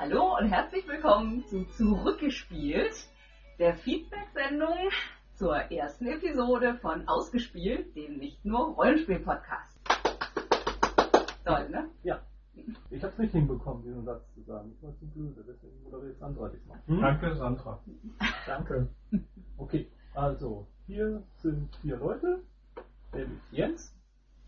Hallo und herzlich willkommen zu Zurückgespielt, der Feedback-Sendung zur ersten Episode von Ausgespielt, dem nicht nur Rollenspiel-Podcast. Toll, ne? Ja. Ich hab's nicht hinbekommen, diesen Satz zu sagen. Ich war zu blöde, deswegen moderiert Sandra diesmal. Hm? Danke, Sandra. Danke. Okay, also, hier sind vier Leute. Nämlich Jens,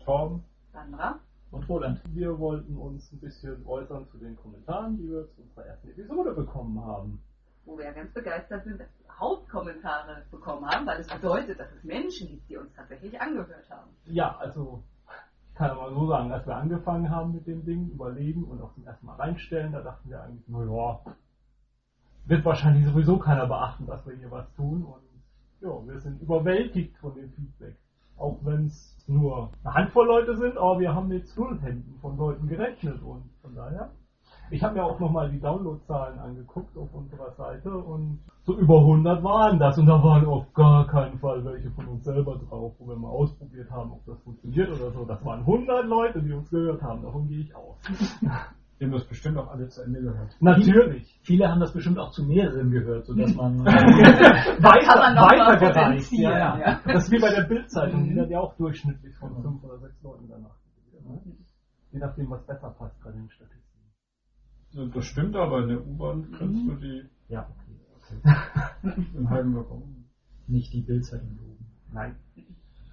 Torben Sandra. Und Roland. Wir wollten uns ein bisschen äußern zu den Kommentaren, die wir zu unserer ersten Episode bekommen haben. wo wir ganz begeistert sind, dass wir Hauptkommentare bekommen haben, weil es bedeutet, dass es Menschen gibt, die uns tatsächlich angehört haben. Ja, also ich kann mal so sagen, als wir angefangen haben mit dem Ding, überlegen und auch zum ersten Mal reinstellen, da dachten wir eigentlich, na ja, wird wahrscheinlich sowieso keiner beachten, dass wir hier was tun und ja, wir sind überwältigt von dem Feedback. Auch wenn es nur eine Handvoll Leute sind, aber wir haben mit Nullhänden von Leuten gerechnet und von daher. Ich habe mir auch nochmal die Downloadzahlen angeguckt auf unserer Seite und so über 100 waren das und da waren auf gar keinen Fall welche von uns selber drauf, wo wir mal ausprobiert haben, ob das funktioniert oder so. Das waren 100 Leute, die uns gehört haben, davon gehe ich aus. Die haben das bestimmt auch alle zu Ende gehört. Natürlich. Viele haben das bestimmt auch zu mehreren gehört, sodass man Weiter, noch mal weitergereicht. potenzieren, Ja, ja. ja. Das ist wie bei der Bildzeitung, die Mhm. hat ja auch durchschnittlich von fünf oder sechs Leuten danach. ne? Je nachdem, was besser passt bei den Statistiken. Das stimmt aber, in der U-Bahn kannst du die Ja, okay. im halben bekommen. nicht die Bildzeitung loben. Nein.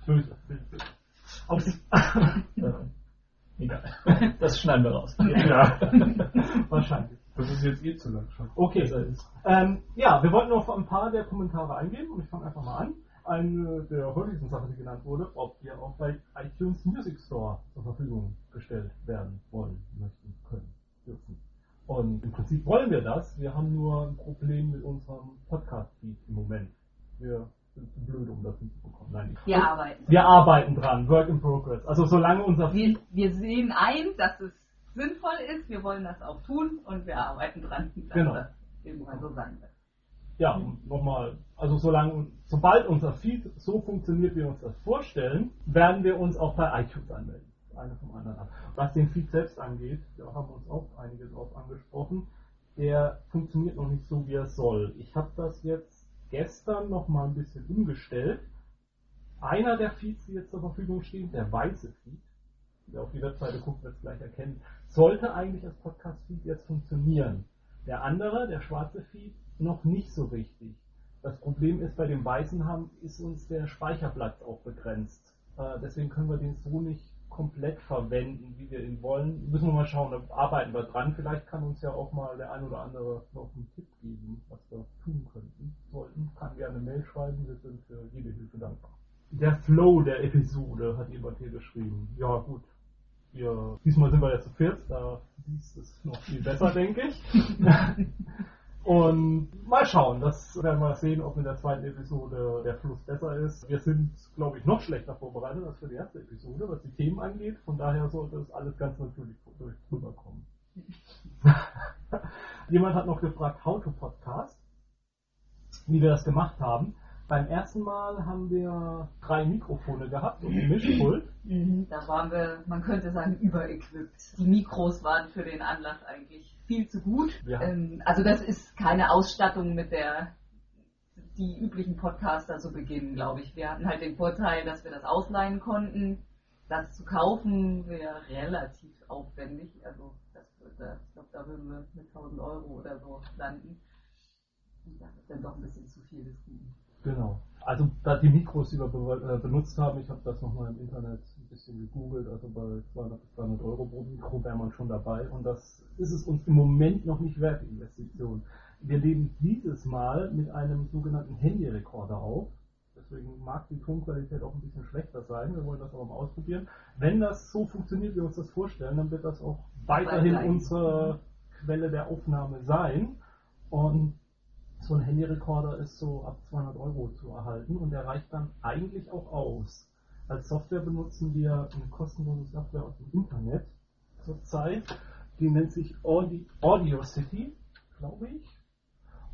Böse. Böse. Aus. Äh, egal. Das schneiden wir raus. ja. Wahrscheinlich. Das ist jetzt eh zu lang schon. Okay. Ähm, ja, wir wollten auf ein paar der Kommentare eingehen und ich fange einfach mal an. Eine der häufigsten Sachen, die genannt wurde, ob wir auch bei iTunes Music Store zur Verfügung gestellt werden wollen, möchten, können, dürfen. Und im Prinzip wollen wir das. Wir haben nur ein Problem mit unserem Podcast-Feed im Moment. Wir zu blöd, um das hinzubekommen. Nein, Wir arbeiten. wir arbeiten dran, Work in Progress. Also solange unser Wir, wir sehen ein, dass es sinnvoll ist, wir wollen das auch tun und wir arbeiten dran, dass Genau. das irgendwann so sein wird. Ja, nochmal, also solange, sobald unser Feed so funktioniert, wie wir uns das vorstellen, werden wir uns auch bei iTunes anmelden. Eine vom anderen ab. Was den Feed selbst angeht, da haben uns auch einige drauf angesprochen, der funktioniert noch nicht so, wie er soll. Ich habe das jetzt gestern nochmal ein bisschen umgestellt. Einer der Feeds, die jetzt zur Verfügung stehen, der weiße Feed, wer auf die Webseite guckt, wird es gleich erkennen, sollte eigentlich als Podcast-Feed jetzt funktionieren. Der andere, der schwarze Feed, noch nicht so richtig. Das Problem ist, bei dem weißen haben, ist uns der Speicherplatz auch begrenzt. Äh, deswegen können wir den so nicht komplett verwenden, wie wir ihn wollen. Müssen wir mal schauen, da arbeiten wir dran. Vielleicht kann uns ja auch mal der ein oder andere noch einen Tipp geben, was wir tun könnten, sollten. Kann gerne eine Mail schreiben, wir sind für jede Hilfe dankbar. Der Flow der Episode hat jemand hier geschrieben. Ja, gut. Wir, diesmal sind wir ja zu viert, da ist es noch viel besser, denke ich. Und mal schauen, das werden wir sehen, ob in der zweiten Episode der Fluss besser ist. Wir sind, glaube ich, noch schlechter vorbereitet als für die erste Episode, was die Themen angeht. Von daher sollte es alles ganz natürlich rüberkommen. Jemand hat noch gefragt, how to podcast, wie wir das gemacht haben. Beim ersten Mal haben wir drei Mikrofone gehabt und ein Mischpult. Da waren wir, man könnte sagen, überequipped. Die Mikros waren für den Anlass eigentlich viel zu gut. Ja. Ähm, also das ist keine Ausstattung, mit der die üblichen Podcaster so beginnen, glaube ich. Wir hatten halt den Vorteil, dass wir das ausleihen konnten. Das zu kaufen wäre relativ aufwendig. Also das würde, ich glaube, da würden wir mit 1000 Euro oder so landen. Und das ist dann doch ein bisschen zu viel des Guten. Genau. Also da die Mikros, die wir be äh, benutzt haben, ich habe das nochmal im Internet ein bisschen gegoogelt, also bei 200 bis 300 Euro pro Mikro wäre man schon dabei und das ist es uns im Moment noch nicht wert, die Investition. Wir leben dieses Mal mit einem sogenannten Handyrekorder auf. Deswegen mag die Tonqualität auch ein bisschen schlechter sein. Wir wollen das aber mal ausprobieren. Wenn das so funktioniert, wie wir uns das vorstellen, dann wird das auch weiterhin unsere Quelle der Aufnahme sein. Und so ein Handyrekorder ist so ab 200 Euro zu erhalten und der reicht dann eigentlich auch aus. Als Software benutzen wir eine kostenlose Software aus dem Internet zurzeit. Die nennt sich Audi Audio City, glaube ich.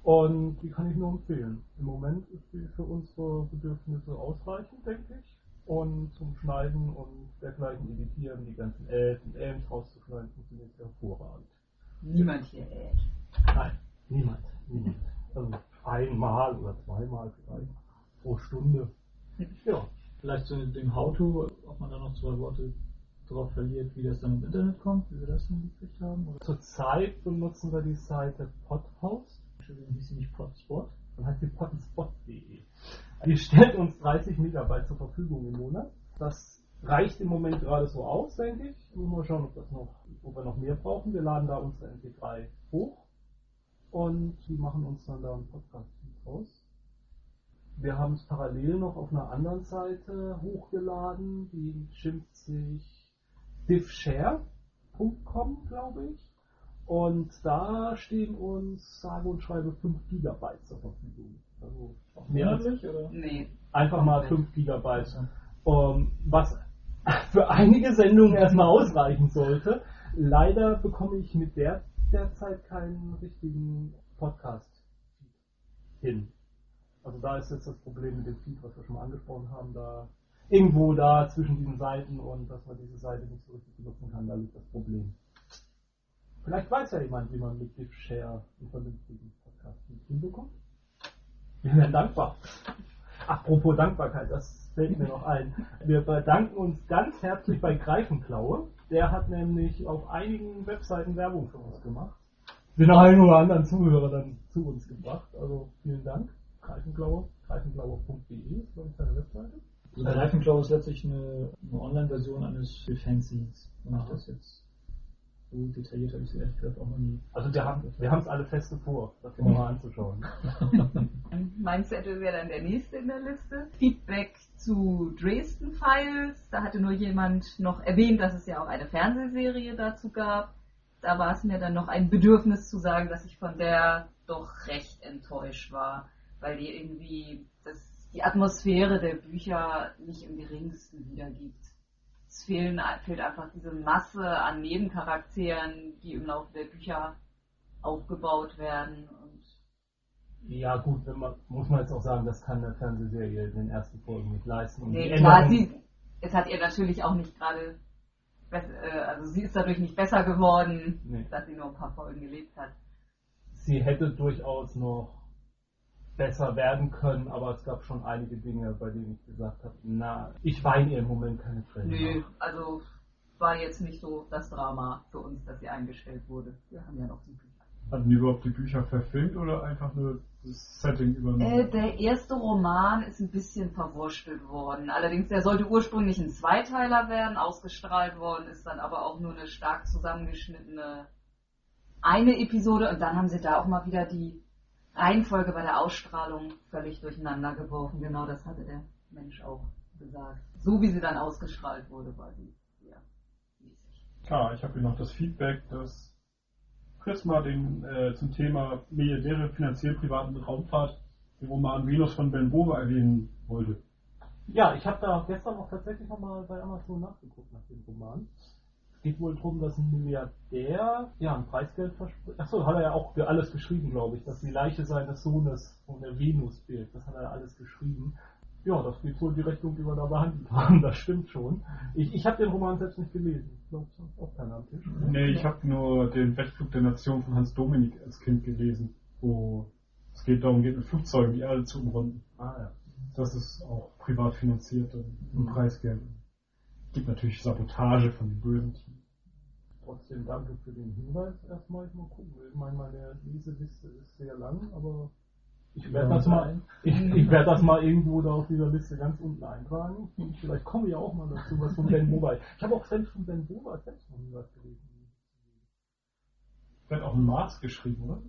Und die kann ich nur empfehlen. Im Moment ist sie für unsere Bedürfnisse ausreichend, denke ich. Und zum Schneiden und dergleichen editieren, die ganzen Ls und Ms rauszuschneiden, funktioniert hervorragend. Niemand hier äht. Nein, niemand. niemand. Also einmal oder zweimal vielleicht pro Stunde. Ja. Vielleicht zu dem How-To, ob man da noch zwei Worte drauf verliert, wie das dann ins Internet kommt, wie wir das hingekriegt haben. Oder Zurzeit benutzen wir die Seite Podhost. Entschuldigung, hieß sie nicht Podspot? Dann heißt sie podspot.de. Die stellt uns 30 Megabyte zur Verfügung im Monat. Das reicht im Moment gerade so aus, denke ich. Müssen wir mal schauen, ob, das noch, ob wir noch mehr brauchen. Wir laden da unsere MP3 hoch und die machen uns dann da einen Podcast raus. Wir haben es parallel noch auf einer anderen Seite hochgeladen, die schimpft sich diffshare.com, glaube ich. Und da stehen uns sage und schreibe 5 Gigabyte zur Verfügung. Also auch mehr als Monatlich, oder? Nee. einfach mal 5 Gigabyte. Um, was für einige Sendungen erstmal ausreichen sollte. Leider bekomme ich mit der derzeit keinen richtigen Podcast hin. Also da ist jetzt das Problem mit dem Feed, was wir schon mal angesprochen haben, da irgendwo da zwischen diesen Seiten und dass man diese Seite nicht so richtig benutzen kann, da liegt das Problem. Vielleicht weiß ja jemand, wie man mit DivShare einen vernünftigen Podcast hinbekommt. Wir wären dankbar. Apropos Dankbarkeit, das fällt mir noch ein. Wir bedanken uns ganz herzlich bei Greifenklaue. Der hat nämlich auf einigen Webseiten Werbung für uns gemacht. Den einen oder anderen Zuhörer dann zu uns gebracht. Also vielen Dank. Greifenklaue, greifenklaue.de ist glaube ich seine Webseite. Also der Reifenklau ist letztlich eine, eine Online-Version eines Fanzines. Wenn ich das jetzt so detailliert habe, ich sie ehrlich gesagt auch noch nie. Also wir haben wir haben es alle feste vor, das mal anzuschauen. Mein Zettel wäre dann der nächste in der Liste. Feedback zu Dresden Files. Da hatte nur jemand noch erwähnt, dass es ja auch eine Fernsehserie dazu gab. Da war es mir dann noch ein Bedürfnis zu sagen, dass ich von der doch recht enttäuscht war, weil die irgendwie das, die Atmosphäre der Bücher nicht im geringsten wiedergibt. Es fehlen, fehlt einfach diese Masse an Nebencharakteren, die im Laufe der Bücher aufgebaut werden Ja gut, wenn man, muss man jetzt auch sagen, das kann eine Fernsehserie den ersten Folgen nicht leisten. Und Nee, klar, sie, es hat ihr natürlich auch nicht gerade, äh, also sie ist dadurch nicht besser geworden, Nee. dass sie nur ein paar Folgen gelebt hat. sie hätte durchaus noch besser werden können, aber es gab schon einige Dinge, bei denen ich gesagt habe, na, ich weine ihr im Moment keine Tränen. Nö, also war jetzt nicht so das Drama für uns, dass sie eingestellt wurde. Wir haben ja noch die. Hatten die überhaupt die Bücher verfilmt oder einfach nur das Setting übernommen? Äh, der erste Roman ist ein bisschen verwurstelt worden. Allerdings, der sollte ursprünglich ein Zweiteiler werden, ausgestrahlt worden, ist dann aber auch nur eine stark zusammengeschnittene eine Episode und dann haben sie da auch mal wieder die Reihenfolge bei der Ausstrahlung völlig durcheinander geworfen. Genau das hatte der Mensch auch gesagt. So wie sie dann ausgestrahlt wurde, war sie sehr mäßig. Klar, ich habe hier noch das Feedback, dass Prisma den äh, zum Thema Milliardäre finanziell privaten Raumfahrt den Roman Venus von Ben Bove erwähnen wollte. Ja, ich habe da gestern auch tatsächlich nochmal bei Amazon nachgeguckt nach dem Roman. Es geht wohl darum, dass ein Milliardär ja ein Preisgeld verspricht. Achso, hat er ja auch für alles geschrieben, glaube ich, dass die Leiche seines Sohnes von der Venus bildet. Das hat er alles geschrieben. Ja, das geht wohl in die Richtung, die wir da behandelt haben. Das stimmt schon. Ich, ich habe den Roman selbst nicht gelesen. Ich glaube, es ist auch keiner am Tisch. Nee, ich habe nur den Wettflug der Nation von Hans Dominik als Kind gelesen, wo es geht darum, geht mit Flugzeugen die Erde zu umrunden. Ah ja. Das ist auch privat finanziert und Mhm. Preisgeld. Gibt natürlich Sabotage von den bösen Teams. Trotzdem danke für den Hinweis. Erstmal ich mal gucken. Ich meine, meine Leseliste ist sehr lang, aber ich werde das mal, ich, ich werde das mal irgendwo da auf dieser Liste ganz unten eintragen. Vielleicht komme ich ja auch mal dazu, was von Ben Bova. Ich habe auch selbst von Ben Bova selbst noch nie was gelesen. Der hat auch einen Mars geschrieben, oder?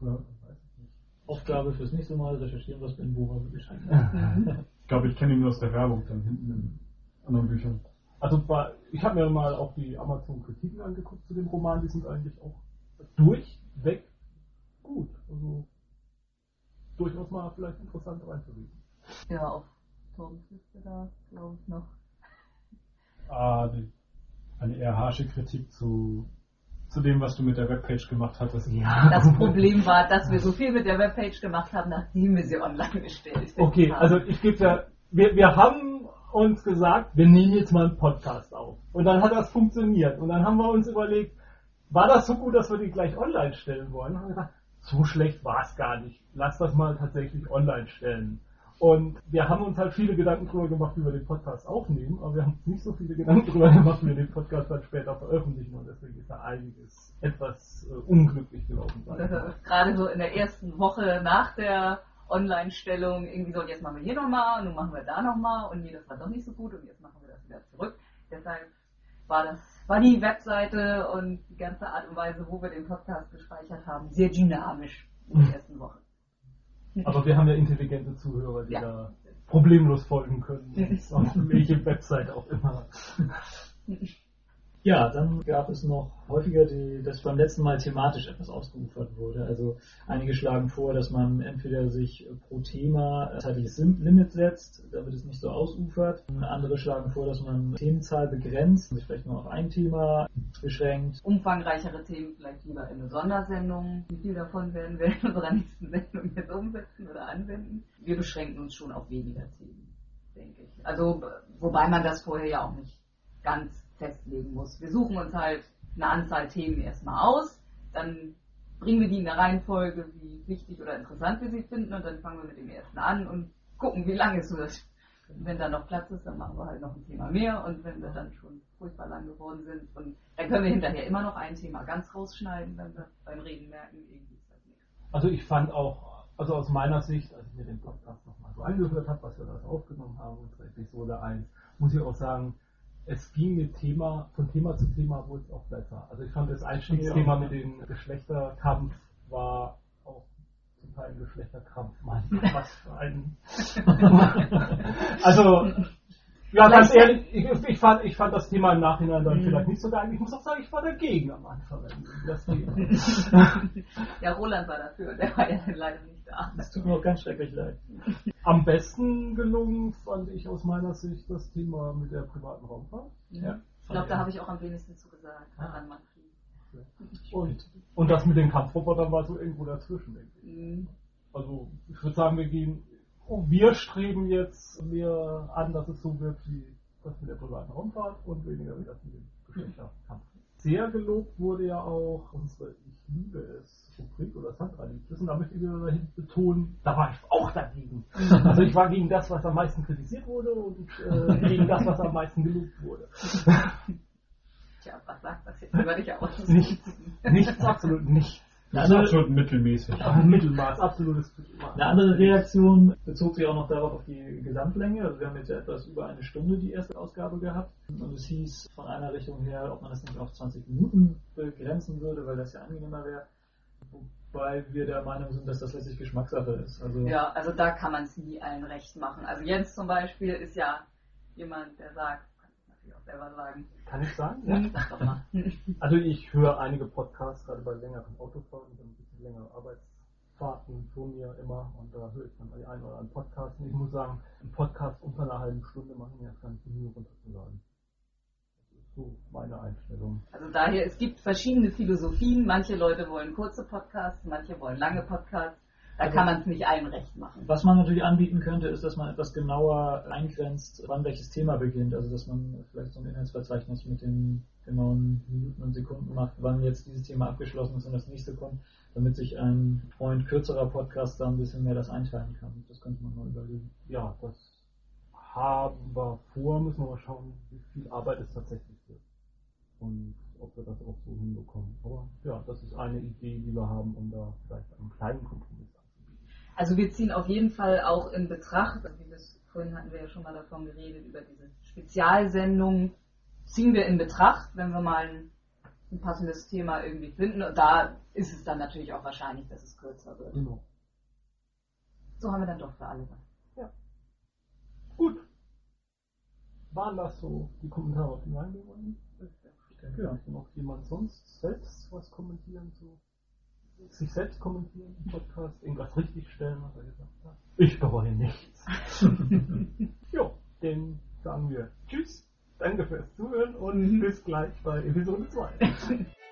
Ja, weiß ich nicht. Aufgabe fürs nächste Mal recherchieren, was Ben Bova geschrieben hat. Ich glaube, ich kenne ihn nur aus der Werbung dann hinten in anderen Büchern. Also ich habe mir mal auch die Amazon-Kritiken angeguckt zu dem Roman. Die sind eigentlich auch durchweg gut. Also durchaus mal vielleicht interessant reinzulesen. Ja, auf Torbens Liste da, glaube ich, noch. Ah, die, eine eher harsche Kritik zu, zu dem, was du mit der Webpage gemacht hattest. Ja. Das Problem war, dass wir so viel mit der Webpage gemacht haben, nachdem wir sie online gestellt Okay, haben. also ich gebe ja, wir, wir haben uns gesagt, wir nehmen jetzt mal einen Podcast auf. Und dann hat das funktioniert. Und dann haben wir uns überlegt, war das so gut, dass wir die gleich online stellen wollen? Und haben gesagt, so schlecht war es gar nicht. Lass das mal tatsächlich online stellen. Und wir haben uns halt viele Gedanken drüber gemacht, wie wir den Podcast aufnehmen, aber wir haben uns nicht so viele Gedanken drüber gemacht, wie wir den Podcast dann später veröffentlichen. Und deswegen ist da einiges etwas äh, unglücklich gelaufen. Gerade so in der ersten Woche nach der Online-Stellung irgendwie so, jetzt machen wir hier nochmal, und nun machen wir da nochmal, und nee, das war doch nicht so gut, und jetzt machen wir das wieder zurück. Deshalb war das, war die Webseite und die ganze Art und Weise, wo wir den Podcast gespeichert haben, sehr dynamisch in der ersten Woche. Aber wir haben ja intelligente Zuhörer, die Ja. da problemlos folgen können. Auf welche Website auch immer. Ja, dann gab es noch häufiger, die, dass beim letzten Mal thematisch etwas ausgeufert wurde. Also einige schlagen vor, dass man entweder sich pro Thema ein zeitliches Limit setzt, damit es nicht so ausufert. Andere schlagen vor, dass man Themenzahl begrenzt, sich vielleicht nur auf ein Thema beschränkt. Umfangreichere Themen vielleicht lieber in eine Sondersendung. Wie viel davon werden wir in unserer nächsten Sendung jetzt umsetzen oder anwenden? Wir beschränken uns schon auf weniger Themen, denke ich. Also, wobei man das vorher ja auch nicht ganz festlegen muss. Wir suchen uns halt eine Anzahl Themen erstmal aus, dann bringen wir die in der Reihenfolge, wie wichtig oder interessant wir sie finden und dann fangen wir mit dem ersten an und gucken, wie lang es wird. Wenn da noch Platz ist, dann machen wir halt noch ein Thema mehr und wenn wir dann schon furchtbar lang geworden sind und dann können wir hinterher immer noch ein Thema ganz rausschneiden, wenn wir beim Reden merken, irgendwie ist das nichts. Also ich fand auch, also aus meiner Sicht, als ich mir den Podcast nochmal so angehört habe, was wir da aufgenommen haben, unsere Episode 1, muss ich auch sagen, es ging mit Thema, von Thema zu Thema wurde es auch besser. Also ich fand das Einstiegsthema Ja. mit dem Geschlechterkampf war auch zum Teil ein Geschlechterkampf. Mann, was für ein... also, ja, ganz ehrlich, ich, ich, fand, ich fand das Thema im Nachhinein dann Mhm. vielleicht nicht so geil. Ich muss auch sagen, ich war dagegen am Anfang. Das. Ja, Roland war dafür, der war ja leider nicht da. Es tut mir auch ganz schrecklich leid. Am besten gelungen fand ich aus meiner Sicht das Thema mit der privaten Raumfahrt. Ja. Ich glaube, da habe ich auch am wenigsten zugesagt. Daran Manfred. Und, und das mit den Kampfrobotern war so irgendwo dazwischen, denke ich. Mhm. Also ich würde sagen, wir gehen, oh, wir streben jetzt mehr an, dass es so wird wie das mit der privaten Raumfahrt und weniger wie das mit dem Geschlechterkampf. Sehr gelobt wurde ja auch unsere Ich liebe es Rubrik oder Sandra liebt es und da möchte ich wieder dahin betonen, da war ich auch dagegen. Also ich war gegen das, was am meisten kritisiert wurde und äh, gegen das, was am meisten gelobt wurde. Tja, was sagt das jetzt über dich aus? Nichts, nichts, absolut nichts. Das ist absolut mittelmäßig. Aber Mittelmaß, absolutes Mittelmaß. Eine andere Reaktion bezog sich auch noch darauf auf die Gesamtlänge. Also wir haben jetzt ja etwas über eine Stunde die erste Ausgabe gehabt. Und es hieß von einer Richtung her, ob man das nicht auf 20 Minuten begrenzen würde, weil das ja angenehmer wäre. Wobei wir der Meinung sind, dass das letztlich Geschmackssache ist. Also Ja, also da kann man es nie allen recht machen. Also Jens zum Beispiel ist ja jemand, der sagt, kann ich sagen, mal. Also ich höre einige Podcasts, gerade bei längeren Autofahrten, ein bisschen längere Arbeitsfahrten vor mir immer und da höre ich dann die einen oder anderen Podcast und ich muss sagen, ein Podcast unter einer halben Stunde machen nicht die Mühe runterzuladen. Das ist so meine Einstellung. Also daher, es gibt verschiedene Philosophien. Manche Leute wollen kurze Podcasts, manche wollen lange Podcasts. Da kann man es nicht allen recht machen. Was man natürlich anbieten könnte, ist, dass man etwas genauer eingrenzt, wann welches Thema beginnt. Also dass man vielleicht so ein Inhaltsverzeichnis mit den genauen Minuten und Sekunden macht, wann jetzt dieses Thema abgeschlossen ist und das nächste kommt, damit sich ein Freund kürzerer Podcast da ein bisschen mehr das einteilen kann. Das könnte man mal überlegen. Ja, das haben wir vor, müssen wir mal schauen, wie viel Arbeit es tatsächlich wird. Und ob wir das auch so hinbekommen. Aber ja, das ist eine Idee, die wir haben, um da vielleicht einen kleinen. Also wir ziehen auf jeden Fall auch in Betracht, also wie das, vorhin hatten wir ja schon mal davon geredet, über diese Spezialsendung, ziehen wir in Betracht, wenn wir mal ein, ein passendes Thema irgendwie finden. Und da ist es dann natürlich auch wahrscheinlich, dass es kürzer wird. Genau. So haben wir dann doch für alle was. Gut. Waren das so die Kommentare, auf die wir? Ich denke, ja. Noch jemand sonst selbst was kommentieren zu sich selbst kommentieren im Podcast, irgendwas richtigstellen, was er gesagt hat? Ich bereue nichts. jo, dann sagen wir Tschüss, danke fürs Zuhören und bis gleich bei Episode 2.